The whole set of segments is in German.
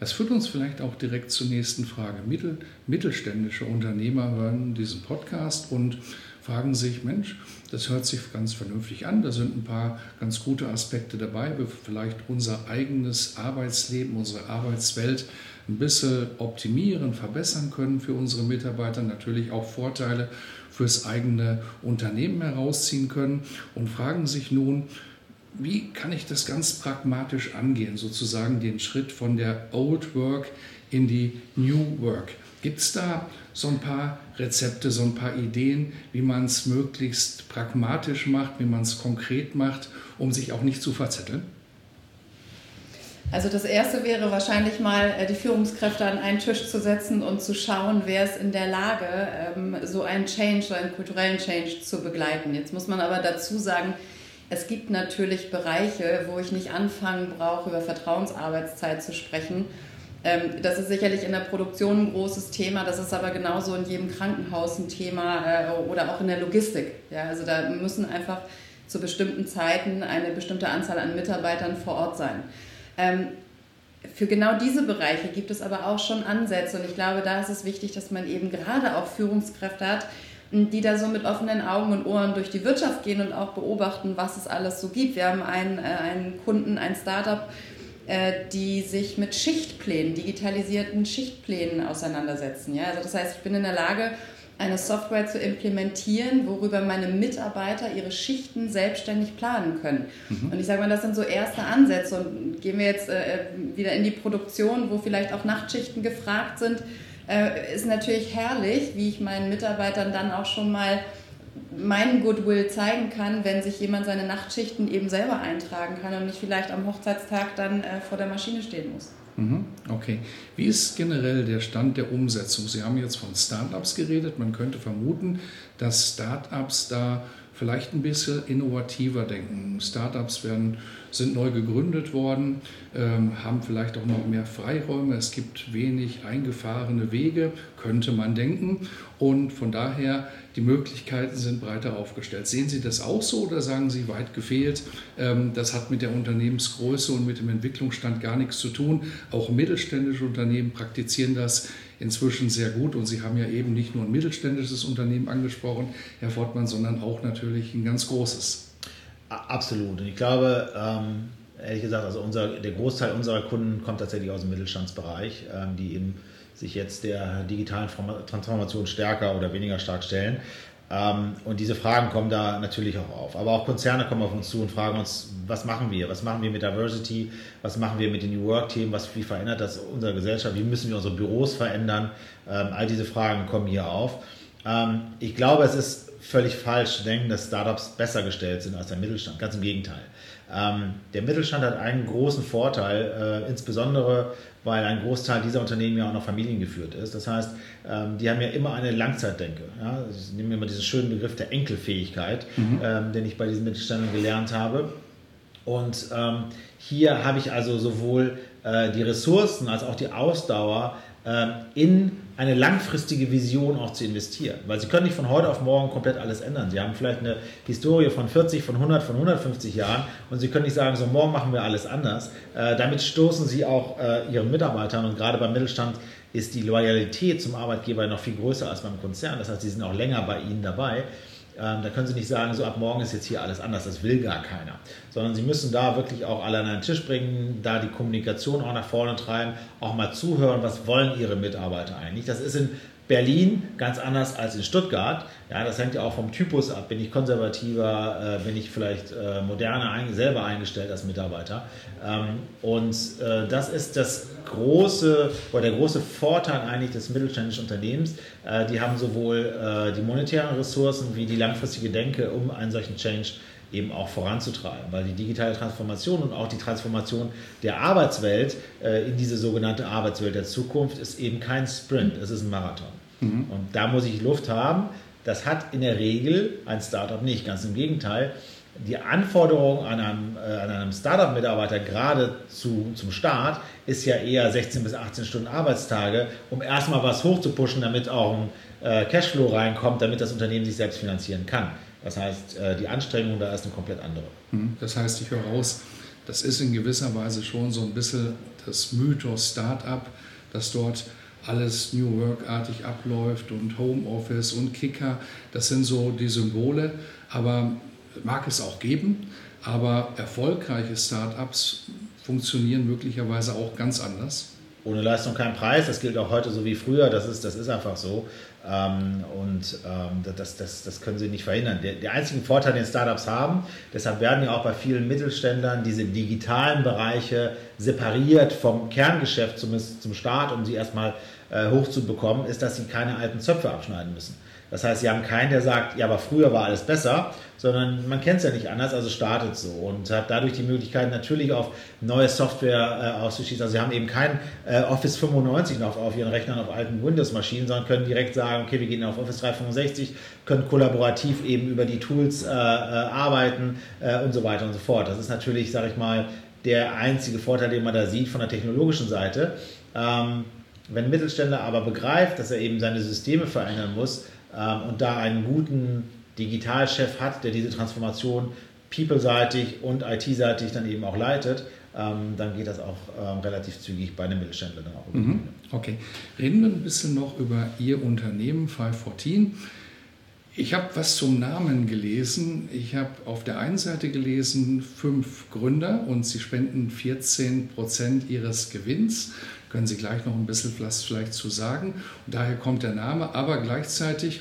Das führt uns vielleicht auch direkt zur nächsten Frage. Mittel, mittelständische Unternehmer hören diesen Podcast und fragen sich, Mensch, das hört sich ganz vernünftig an, da sind ein paar ganz gute Aspekte dabei, wir vielleicht unser eigenes Arbeitsleben, unsere Arbeitswelt ein bisschen optimieren, verbessern können für unsere Mitarbeiter, natürlich auch Vorteile fürs eigene Unternehmen herausziehen können. Und fragen sich nun, wie kann ich das ganz pragmatisch angehen, sozusagen den Schritt von der Old Work in die New Work? Gibt es da so ein paar Rezepte, so ein paar Ideen, wie man es möglichst pragmatisch macht, wie man es konkret macht, um sich auch nicht zu verzetteln? Also das Erste wäre wahrscheinlich mal, äh, die Führungskräfte an einen Tisch zu setzen und zu schauen, wer ist in der Lage, ähm, so einen Change, so einen kulturellen Change zu begleiten. Jetzt muss man aber dazu sagen, es gibt natürlich Bereiche, wo ich nicht anfangen brauche, über Vertrauensarbeitszeit zu sprechen. Ähm, das ist sicherlich in der Produktion ein großes Thema, das ist aber genauso in jedem Krankenhaus ein Thema äh, oder auch in der Logistik. Ja, also da müssen einfach zu bestimmten Zeiten eine bestimmte Anzahl an Mitarbeitern vor Ort sein. Ähm, für genau diese Bereiche gibt es aber auch schon Ansätze und ich glaube, da ist es wichtig, dass man eben gerade auch Führungskräfte hat, die da so mit offenen Augen und Ohren durch die Wirtschaft gehen und auch beobachten, was es alles so gibt. Wir haben einen, äh, einen Kunden, ein Startup, äh, die sich mit Schichtplänen, digitalisierten Schichtplänen auseinandersetzen. Ja? Also das heißt, ich bin in der Lage, eine Software zu implementieren, worüber meine Mitarbeiter ihre Schichten selbstständig planen können. Mhm. Und ich sage mal, das sind so erste Ansätze. Und gehen wir jetzt äh, wieder in die Produktion, wo vielleicht auch Nachtschichten gefragt sind äh, ist natürlich herrlich, wie ich meinen Mitarbeitern dann auch schon mal meinen Goodwill zeigen kann, wenn sich jemand seine Nachtschichten eben selber eintragen kann und nicht vielleicht am Hochzeitstag dann äh, vor der Maschine stehen muss. Mhm, okay. Wie ist generell der Stand der Umsetzung? Sie haben jetzt von Startups geredet. Man könnte vermuten, dass Startups da vielleicht ein bisschen innovativer denken. Startups werden, sind neu gegründet worden, ähm, haben vielleicht auch noch mehr Freiräume. Es gibt wenig eingefahrene Wege, könnte man denken. Und von daher, die Möglichkeiten sind breiter aufgestellt. Sehen Sie das auch so oder sagen Sie weit gefehlt? Ähm, das hat mit der Unternehmensgröße und mit dem Entwicklungsstand gar nichts zu tun. Auch mittelständische Unternehmen praktizieren das inzwischen sehr gut. Und Sie haben ja eben nicht nur ein mittelständisches Unternehmen angesprochen, Herr Fortmann, sondern auch natürlich ein ganz großes. Absolut. Und ich glaube, ähm, ehrlich gesagt, also unser, der Großteil unserer Kunden kommt tatsächlich aus dem Mittelstandsbereich, ähm, die eben sich jetzt der digitalen Transformation stärker oder weniger stark stellen. Ähm, und diese Fragen kommen da natürlich auch auf. Aber auch Konzerne kommen auf uns zu und fragen uns, was machen wir? Was machen wir mit Diversity? Was machen wir mit den New Work-Themen? wie verändert das unsere Gesellschaft? Wie müssen wir unsere Büros verändern? All diese Fragen kommen hier auf. Ich glaube, es ist völlig falsch zu denken, dass Startups besser gestellt sind als der Mittelstand. Ganz im Gegenteil. Ähm, der Mittelstand hat einen großen Vorteil, äh, insbesondere weil ein Großteil dieser Unternehmen ja auch noch familiengeführt ist. Das heißt, ähm, die haben ja immer eine Langzeitdenke. Ja? Ich nehme immer diesen schönen Begriff der Enkelfähigkeit, mhm. ähm, den ich bei diesen Mittelständlern gelernt habe. Und ähm, hier habe ich also sowohl äh, die Ressourcen als auch die Ausdauer äh, in eine langfristige Vision auch zu investieren. Weil sie können nicht von heute auf morgen komplett alles ändern. Sie haben vielleicht eine Historie von 40, von 100, von 150 Jahren und sie können nicht sagen, so morgen machen wir alles anders. Äh, damit stoßen sie auch äh, ihren Mitarbeitern und gerade beim Mittelstand ist die Loyalität zum Arbeitgeber noch viel größer als beim Konzern. Das heißt, sie sind auch länger bei ihnen dabei. Ähm, da können Sie nicht sagen, so ab morgen ist jetzt hier alles anders, das will gar keiner. Sondern Sie müssen da wirklich auch alle an einen Tisch bringen, da die Kommunikation auch nach vorne treiben, auch mal zuhören, was wollen Ihre Mitarbeiter eigentlich. Das ist in Berlin ganz anders als in Stuttgart. Ja, das hängt ja auch vom Typus ab. Bin ich konservativer, äh, bin ich vielleicht äh, moderner ein, selber eingestellt als Mitarbeiter. Ähm, und äh, das ist das große oder der große Vorteil eigentlich des mittelständischen Unternehmens. Äh, die haben sowohl äh, die monetären Ressourcen wie die langfristige Denke, um einen solchen Change eben auch voranzutreiben, weil die digitale Transformation und auch die Transformation der Arbeitswelt äh, in diese sogenannte Arbeitswelt der Zukunft ist eben kein Sprint, es ist ein Marathon. Mhm. Und da muss ich Luft haben. Das hat in der Regel ein Startup nicht, ganz im Gegenteil. Die Anforderung an einem, äh, einem Startup-Mitarbeiter gerade zu, zum Start ist ja eher 16 bis 18 Stunden Arbeitstage, um erstmal was hochzupuschen, damit auch ein äh, Cashflow reinkommt, damit das Unternehmen sich selbst finanzieren kann. Das heißt, äh, die Anstrengung da ist eine komplett andere. Mhm. Das heißt, ich höre raus, das ist in gewisser Weise schon so ein bisschen das Mythos Startup, dass dort alles New Work-artig abläuft und Homeoffice und Kicker, das sind so die Symbole, aber mag es auch geben, aber erfolgreiche Startups funktionieren möglicherweise auch ganz anders. Ohne Leistung kein Preis, das gilt auch heute so wie früher, das ist, das ist einfach so. Ähm, und ähm, das, das, das können sie nicht verhindern. Der, der einzige Vorteil, den Startups haben, deshalb werden ja auch bei vielen Mittelständlern diese digitalen Bereiche separiert vom Kerngeschäft zumindest zum Start, um sie erstmal äh, hochzubekommen, ist, dass sie keine alten Zöpfe abschneiden müssen. Das heißt, sie haben keinen, der sagt, ja, aber früher war alles besser, sondern man kennt es ja nicht anders, also startet so und hat dadurch die Möglichkeit, natürlich auf neue Software äh, auszuschießen. Also sie haben eben kein äh, Office 95 noch auf ihren Rechnern auf alten Windows-Maschinen, sondern können direkt sagen, okay, wir gehen auf Office 365, können kollaborativ eben über die Tools äh, äh arbeiten äh, und so weiter und so fort. Das ist natürlich, sage ich mal, der einzige Vorteil, den man da sieht von der technologischen Seite. Ähm, wenn ein Mittelständler aber begreift, dass er eben seine Systeme verändern muss ähm, und da einen guten Digitalchef hat, der diese Transformation people-seitig und IT-seitig dann eben auch leitet, ähm, dann geht das auch ähm, relativ zügig bei einem Mittelständler dann auch. Mhm. Okay, reden wir ein bisschen noch über Ihr Unternehmen 514. Ich habe was zum Namen gelesen. Ich habe auf der einen Seite gelesen, fünf Gründer und sie spenden 14 Prozent ihres Gewinns. Können Sie gleich noch ein bisschen was vielleicht zu sagen. Und daher kommt der Name, aber gleichzeitig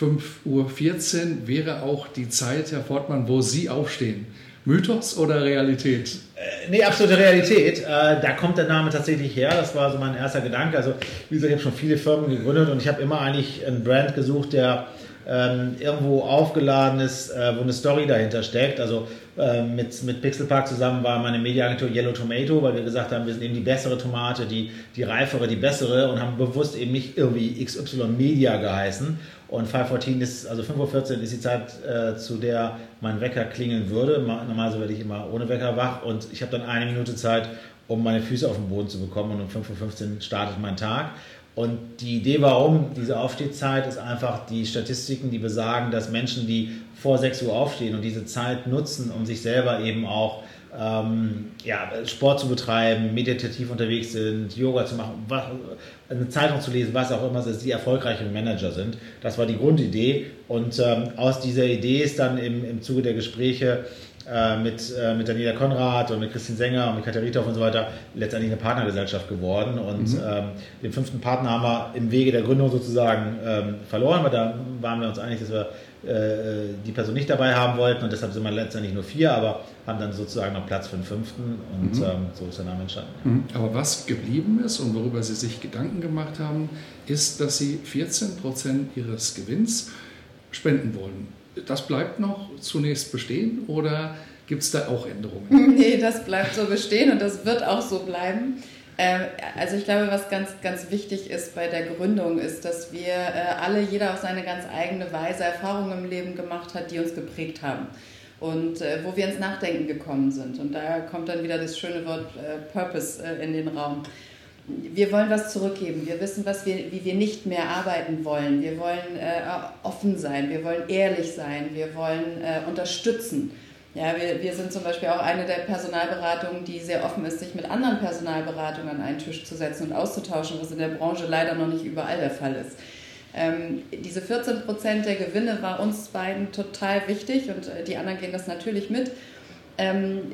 5.14 Uhr wäre auch die Zeit, Herr Fortmann, wo Sie aufstehen. Mythos oder Realität? Äh, nee, absolute Realität. Äh, da kommt der Name tatsächlich her. Das war so mein erster Gedanke. Also, wie gesagt, ich habe schon viele Firmen gegründet und ich habe immer eigentlich einen Brand gesucht, der ähm, irgendwo aufgeladen ist, äh, wo eine Story dahinter steckt. Also äh, mit, mit Pixelpark zusammen war meine Mediaagentur Yellow Tomato, weil wir gesagt haben, wir sind eben die bessere Tomate, die, die reifere, die bessere und haben bewusst eben nicht irgendwie XY Media geheißen. Und 5.14 ist, also 5.14 Uhr ist die Zeit, äh, zu der mein Wecker klingeln würde. Normalerweise werde ich immer ohne Wecker wach und ich habe dann eine Minute Zeit, um meine Füße auf den Boden zu bekommen und um 5.15 Uhr startet mein Tag. Und die Idee, warum diese Aufstehzeit, ist einfach die Statistiken, die besagen, dass Menschen, die vor 6 Uhr aufstehen und diese Zeit nutzen, um sich selber eben auch ähm, ja, Sport zu betreiben, meditativ unterwegs sind, Yoga zu machen, was, eine Zeitung zu lesen, was auch immer, dass die erfolgreichen Manager sind. Das war die Grundidee. Und ähm, aus dieser Idee ist dann im, im Zuge der Gespräche äh, mit, äh, mit Daniela Konrad und mit Christine Sänger und mit Katharina und so weiter letztendlich eine Partnergesellschaft geworden. Und mhm. ähm, den fünften Partner haben wir im Wege der Gründung sozusagen ähm, verloren, weil da waren wir uns einig, dass wir äh, die Person nicht dabei haben wollten und deshalb sind wir letztendlich nur vier, aber haben dann sozusagen noch Platz für den fünften und mhm. ähm, so ist der Name entstanden. Mhm. Aber was geblieben ist und worüber Sie sich Gedanken gemacht haben, ist, dass Sie 14 Prozent Ihres Gewinns spenden wollen das bleibt noch zunächst bestehen oder gibt es da auch Änderungen? Nee, das bleibt so bestehen und das wird auch so bleiben. Ähm, also ich glaube, was ganz, ganz wichtig ist bei der Gründung, ist, dass wir äh, alle, jeder auf seine ganz eigene Weise Erfahrungen im Leben gemacht hat, die uns geprägt haben und äh, wo wir ins Nachdenken gekommen sind. Und da kommt dann wieder das schöne Wort äh, Purpose in den Raum wir wollen was zurückgeben. Wir wissen, was wir, wie wir nicht mehr arbeiten wollen. Wir wollen äh, offen sein. Wir wollen ehrlich sein. Wir wollen äh, unterstützen. Ja, wir, wir sind zum Beispiel auch eine der Personalberatungen, die sehr offen ist, sich mit anderen Personalberatungen an einen Tisch zu setzen und auszutauschen, was in der Branche leider noch nicht überall der Fall ist. Ähm, diese 14 Prozent der Gewinne war uns beiden total wichtig und äh, die anderen gehen das natürlich mit. Ähm,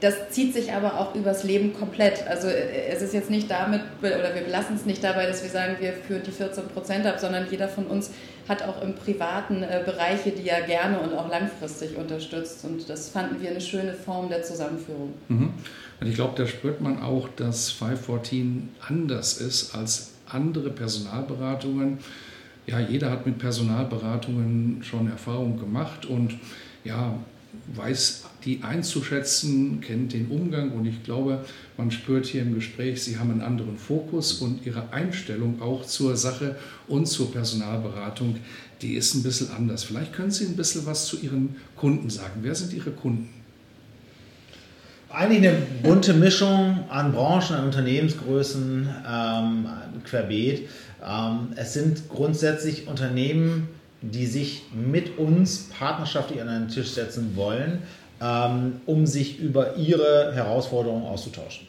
das zieht sich aber auch übers Leben komplett. Also äh, es ist jetzt nicht damit, oder wir belassen es nicht dabei, dass wir sagen, wir führen die 14 Prozent ab, sondern jeder von uns hat auch im privaten äh, Bereiche, die er gerne und auch langfristig unterstützt. Und das fanden wir eine schöne Form der Zusammenführung. Mhm. Und ich glaube, da spürt man auch, dass 514 anders ist als andere Personalberatungen. Ja, jeder hat mit Personalberatungen schon Erfahrung gemacht und ja, weiß die einzuschätzen, kennt den Umgang und ich glaube, man spürt hier im Gespräch, Sie haben einen anderen Fokus und Ihre Einstellung auch zur Sache und zur Personalberatung, die ist ein bisschen anders. Vielleicht können Sie ein bisschen was zu Ihren Kunden sagen. Wer sind Ihre Kunden? Eigentlich eine bunte Mischung an Branchen, an Unternehmensgrößen, ähm, querbeet. Ähm, es sind grundsätzlich Unternehmen, die sich mit uns partnerschaftlich an einen Tisch setzen wollen, ähm, um sich über ihre Herausforderungen auszutauschen.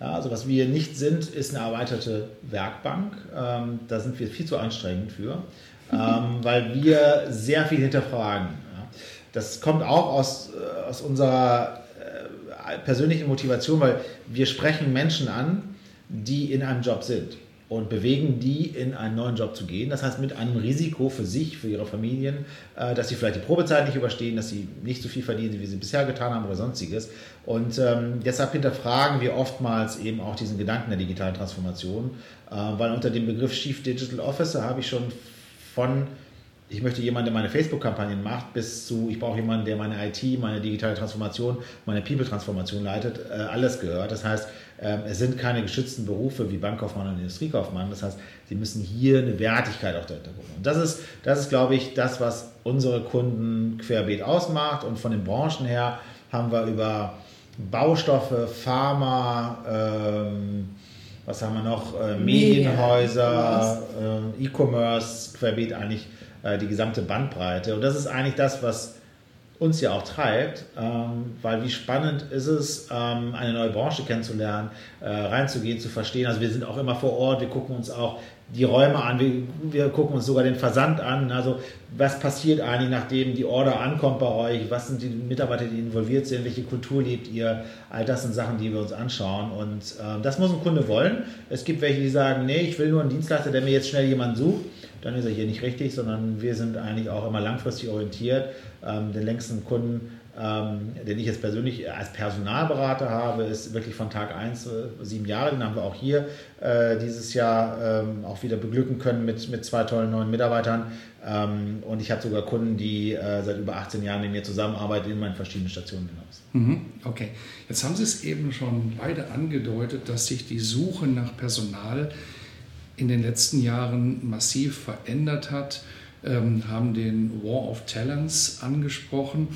Ja, also was wir nicht sind, ist eine erweiterte Werkbank. Ähm, da sind wir viel zu anstrengend für, ähm, weil wir sehr viel hinterfragen. Ja. Das kommt auch aus, äh, aus unserer äh, persönlichen Motivation, weil wir sprechen Menschen an, die in einem Job sind und bewegen die, in einen neuen Job zu gehen. Das heißt, mit einem Risiko für sich, für ihre Familien, äh, dass sie vielleicht die Probezeit nicht überstehen, dass sie nicht so viel verdienen, wie sie bisher getan haben oder sonstiges. Und ähm, deshalb hinterfragen wir oftmals eben auch diesen Gedanken der digitalen Transformation, äh, weil unter dem Begriff Chief Digital Officer habe ich schon von ich möchte jemanden, der meine Facebook-Kampagnen macht, bis zu, ich brauche jemanden, der meine IT, meine digitale Transformation, meine People-Transformation leitet, äh, alles gehört. Das heißt, ähm, es sind keine geschützten Berufe wie Bankkaufmann und Industriekaufmann. Das heißt, sie müssen hier eine Wertigkeit auch dahinter gucken. Und das ist, das ist, glaube ich, das, was unsere Kunden querbeet ausmacht. Und von den Branchen her haben wir über Baustoffe, Pharma, ähm, was haben wir noch, äh, Medienhäuser, äh, E-Commerce, querbeet eigentlich äh, die gesamte Bandbreite. Und das ist eigentlich das, was uns ja auch treibt, ähm, weil wie spannend ist es, ähm, eine neue Branche kennenzulernen, äh, reinzugehen, zu verstehen. Also wir sind auch immer vor Ort, wir gucken uns auch die Räume an, wir, wir gucken uns sogar den Versand an. Also was passiert eigentlich, nachdem die Order ankommt bei euch? Was sind die Mitarbeiter, die involviert sind? Welche Kultur lebt ihr? All das sind Sachen, die wir uns anschauen. Und äh, das muss ein Kunde wollen. Es gibt welche, die sagen, nee, ich will nur einen Dienstleister, der mir jetzt schnell jemanden sucht dann ist er hier nicht richtig, sondern wir sind eigentlich auch immer langfristig orientiert. Ähm, den längsten Kunden, ähm, den ich jetzt persönlich als Personalberater habe, ist wirklich von Tag 1 äh, sieben Jahre. Den haben wir auch hier äh, dieses Jahr ähm, auch wieder beglücken können mit, mit zwei tollen neuen Mitarbeitern. Ähm, und ich habe sogar Kunden, die äh, seit über 18 Jahren mit mir zusammenarbeiten in meinen verschiedenen Stationen hinaus. Mhm, okay, jetzt haben Sie es eben schon beide angedeutet, dass sich die Suche nach Personal in den letzten Jahren massiv verändert hat, ähm, haben den War of Talents angesprochen.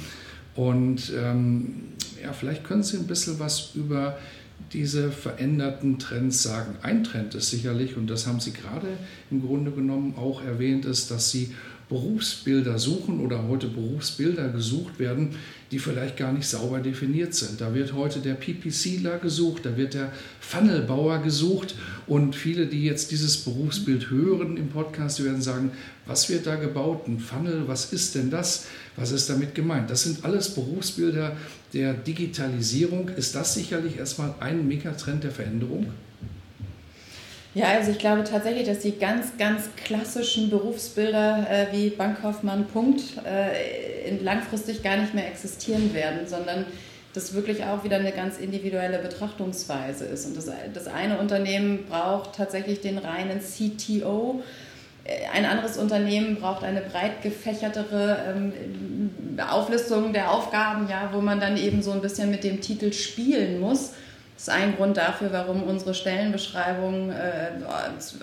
Und ähm, ja, vielleicht können Sie ein bisschen was über diese veränderten Trends sagen. Ein Trend ist sicherlich, und das haben Sie gerade im Grunde genommen auch erwähnt, ist, dass Sie Berufsbilder suchen oder heute Berufsbilder gesucht werden, die vielleicht gar nicht sauber definiert sind. Da wird heute der PPCler gesucht, da wird der Funnelbauer gesucht und viele, die jetzt dieses Berufsbild hören im Podcast, werden sagen, was wird da gebaut? Ein Funnel, was ist denn das? Was ist damit gemeint? Das sind alles Berufsbilder der Digitalisierung. Ist das sicherlich erstmal ein Megatrend der Veränderung? Ja, also ich glaube tatsächlich, dass die ganz, ganz klassischen Berufsbilder äh, wie Bankkaufmann, Punkt, äh, langfristig gar nicht mehr existieren werden, sondern das wirklich auch wieder eine ganz individuelle Betrachtungsweise ist. Und das, das eine Unternehmen braucht tatsächlich den reinen CTO, äh, ein anderes Unternehmen braucht eine breit gefächertere ähm, Auflistung der Aufgaben, ja, wo man dann eben so ein bisschen mit dem Titel spielen muss das ist ein Grund dafür, warum unsere Stellenbeschreibungen äh,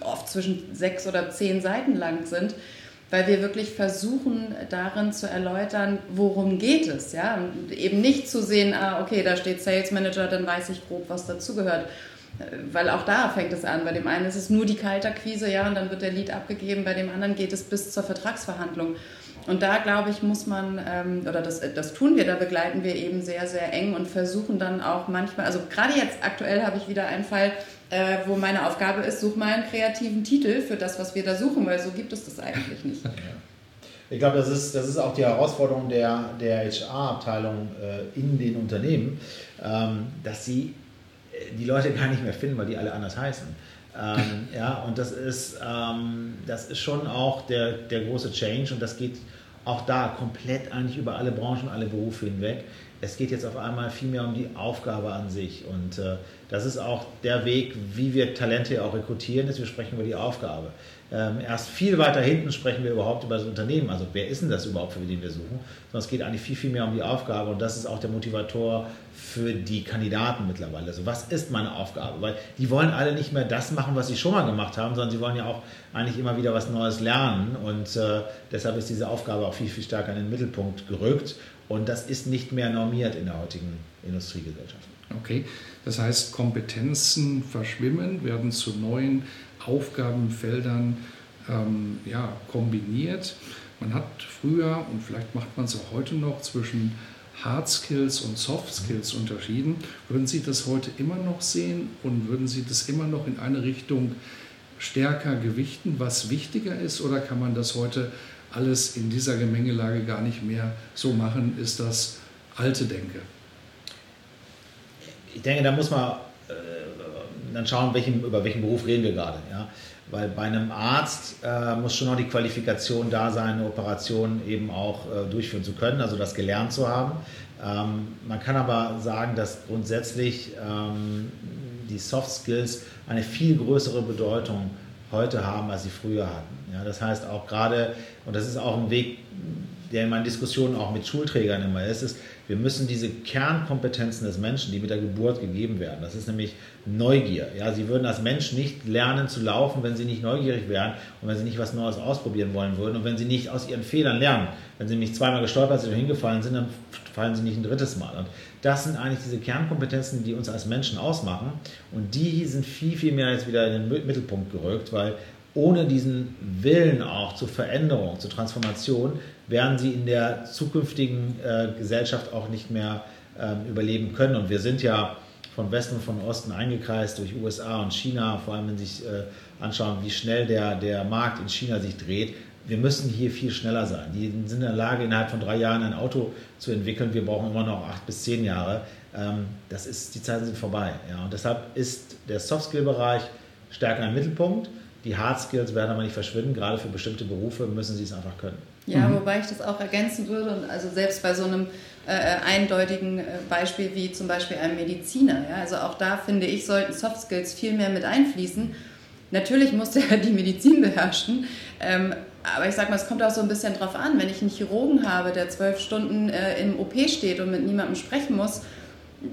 oft zwischen sechs oder zehn Seiten lang sind, weil wir wirklich versuchen, darin zu erläutern, worum geht es. Ja? Und eben nicht zu sehen, ah, okay, da steht Sales Manager, dann weiß ich grob, was dazugehört. Weil auch da fängt es an. Bei dem einen ist es nur die Kaltakquise, ja, und dann wird der Lead abgegeben. Bei dem anderen geht es bis zur Vertragsverhandlung. Und da, glaube ich, muss man, ähm, oder das, das tun wir, da begleiten wir eben sehr, sehr eng und versuchen dann auch manchmal, also gerade jetzt aktuell habe ich wieder einen Fall, äh, wo meine Aufgabe ist, such mal einen kreativen Titel für das, was wir da suchen, weil so gibt es das eigentlich nicht. Ich glaube, das ist, das ist auch die Herausforderung der, der HR-Abteilung äh, in den Unternehmen, ähm, dass sie äh, die Leute gar nicht mehr finden, weil die alle anders heißen. Ähm, ja, und das ist, ähm, das ist schon auch der, der große Change und das geht auch da komplett eigentlich über alle Branchen, alle Berufe hinweg. Es geht jetzt auf einmal viel mehr um die Aufgabe an sich und äh, das ist auch der Weg, wie wir Talente auch rekrutieren, ist, wir sprechen über die Aufgabe. Ähm, erst viel weiter hinten sprechen wir überhaupt über das Unternehmen. Also wer ist denn das überhaupt, für den wir suchen? Sondern es geht eigentlich viel, viel mehr um die Aufgabe und das ist auch der Motivator für die Kandidaten mittlerweile. Also was ist meine Aufgabe? Weil die wollen alle nicht mehr das machen, was sie schon mal gemacht haben, sondern sie wollen ja auch eigentlich immer wieder was Neues lernen und äh, deshalb ist diese Aufgabe auch viel, viel stärker in den Mittelpunkt gerückt und das ist nicht mehr normiert in der heutigen Industriegesellschaft. Okay, das heißt, Kompetenzen verschwimmen, werden zu neuen Aufgabenfeldern ähm, ja, kombiniert. Man hat früher, und vielleicht macht man es auch heute noch, zwischen Hard Skills und Soft Skills unterschieden. Würden Sie das heute immer noch sehen und würden Sie das immer noch in eine Richtung stärker gewichten, was wichtiger ist, oder kann man das heute alles in dieser Gemengelage gar nicht mehr so machen? Ist das alte Denke? Ich denke, da muss man äh, dann schauen, welchen, über welchen Beruf reden wir gerade. Ja? Weil bei einem Arzt äh, muss schon noch die Qualifikation da sein, eine Operation eben auch äh, durchführen zu können, also das gelernt zu haben. Ähm, man kann aber sagen, dass grundsätzlich ähm, die Soft Skills eine viel größere Bedeutung heute haben, als sie früher hatten. Ja, das heißt auch gerade, und das ist auch ein Weg, der in meinen Diskussionen auch mit Schulträgern immer ist, ist, wir müssen diese Kernkompetenzen des Menschen, die mit der Geburt gegeben werden, das ist nämlich Neugier. Ja, sie würden als Mensch nicht lernen zu laufen, wenn sie nicht neugierig wären und wenn sie nicht was Neues ausprobieren wollen würden und wenn sie nicht aus ihren Fehlern lernen. Wenn sie nämlich zweimal gestolpert sind und hingefallen sind, dann fallen sie nicht ein drittes Mal. Und das sind eigentlich diese Kernkompetenzen, die uns als Menschen ausmachen. Und die sind viel, viel mehr jetzt wieder in den Mittelpunkt gerückt, weil ohne diesen Willen auch zur Veränderung, zur Transformation, werden sie in der zukünftigen äh, Gesellschaft auch nicht mehr ähm, überleben können. Und wir sind ja von Westen und von Osten eingekreist durch USA und China, vor allem wenn Sie sich äh, anschauen, wie schnell der, der Markt in China sich dreht. Wir müssen hier viel schneller sein. Die sind in der Lage, innerhalb von drei Jahren ein Auto zu entwickeln. Wir brauchen immer noch acht bis zehn Jahre. Ähm, das ist, die Zeiten sind vorbei. Ja. Und deshalb ist der Soft-Skill-Bereich stärker im Mittelpunkt. Die Hard Skills werden aber nicht verschwinden. Gerade für bestimmte Berufe müssen sie es einfach können. Ja, mhm. wobei ich das auch ergänzen würde. Und also selbst bei so einem äh, eindeutigen äh, Beispiel wie zum Beispiel einem Mediziner. Ja, also auch da finde ich, sollten Soft Skills viel mehr mit einfließen. Natürlich muss der die Medizin beherrschen. Ähm, aber ich sage mal, es kommt auch so ein bisschen drauf an. Wenn ich einen Chirurgen habe, der zwölf Stunden äh, im OP steht und mit niemandem sprechen muss,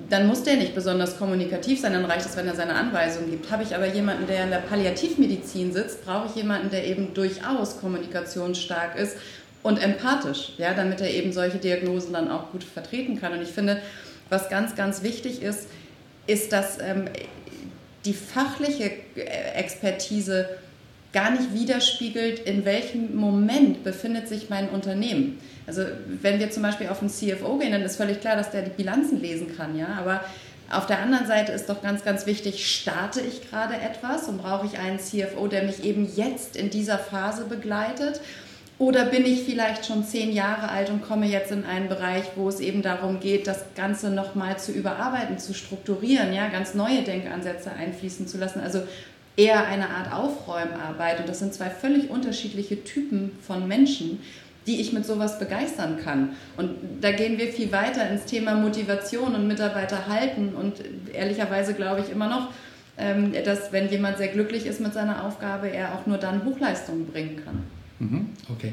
dann muss der nicht besonders kommunikativ sein, dann reicht es, wenn er seine Anweisungen gibt. Habe ich aber jemanden, der in der Palliativmedizin sitzt, brauche ich jemanden, der eben durchaus kommunikationsstark ist und empathisch, ja, damit er eben solche Diagnosen dann auch gut vertreten kann. Und ich finde, was ganz, ganz wichtig ist, ist, dass ähm, die fachliche Expertise gar nicht widerspiegelt, in welchem Moment befindet sich mein Unternehmen. Also wenn wir zum Beispiel auf einen CFO gehen, dann ist völlig klar, dass der die Bilanzen lesen kann, ja, aber auf der anderen Seite ist doch ganz, ganz wichtig, starte ich gerade etwas und brauche ich einen CFO, der mich eben jetzt in dieser Phase begleitet? Oder bin ich vielleicht schon zehn Jahre alt und komme jetzt in einen Bereich, wo es eben darum geht, das Ganze nochmal zu überarbeiten, zu strukturieren, ja, ganz neue Denkansätze einfließen zu lassen? Also eher eine Art Aufräumarbeit. Und das sind zwei völlig unterschiedliche Typen von Menschen die ich mit sowas begeistern kann. Und da gehen wir viel weiter ins Thema Motivation und Mitarbeiter halten. Und ehrlicherweise glaube ich immer noch, ähm, dass wenn jemand sehr glücklich ist mit seiner Aufgabe, er auch nur dann Hochleistungen bringen kann. Mhm, okay.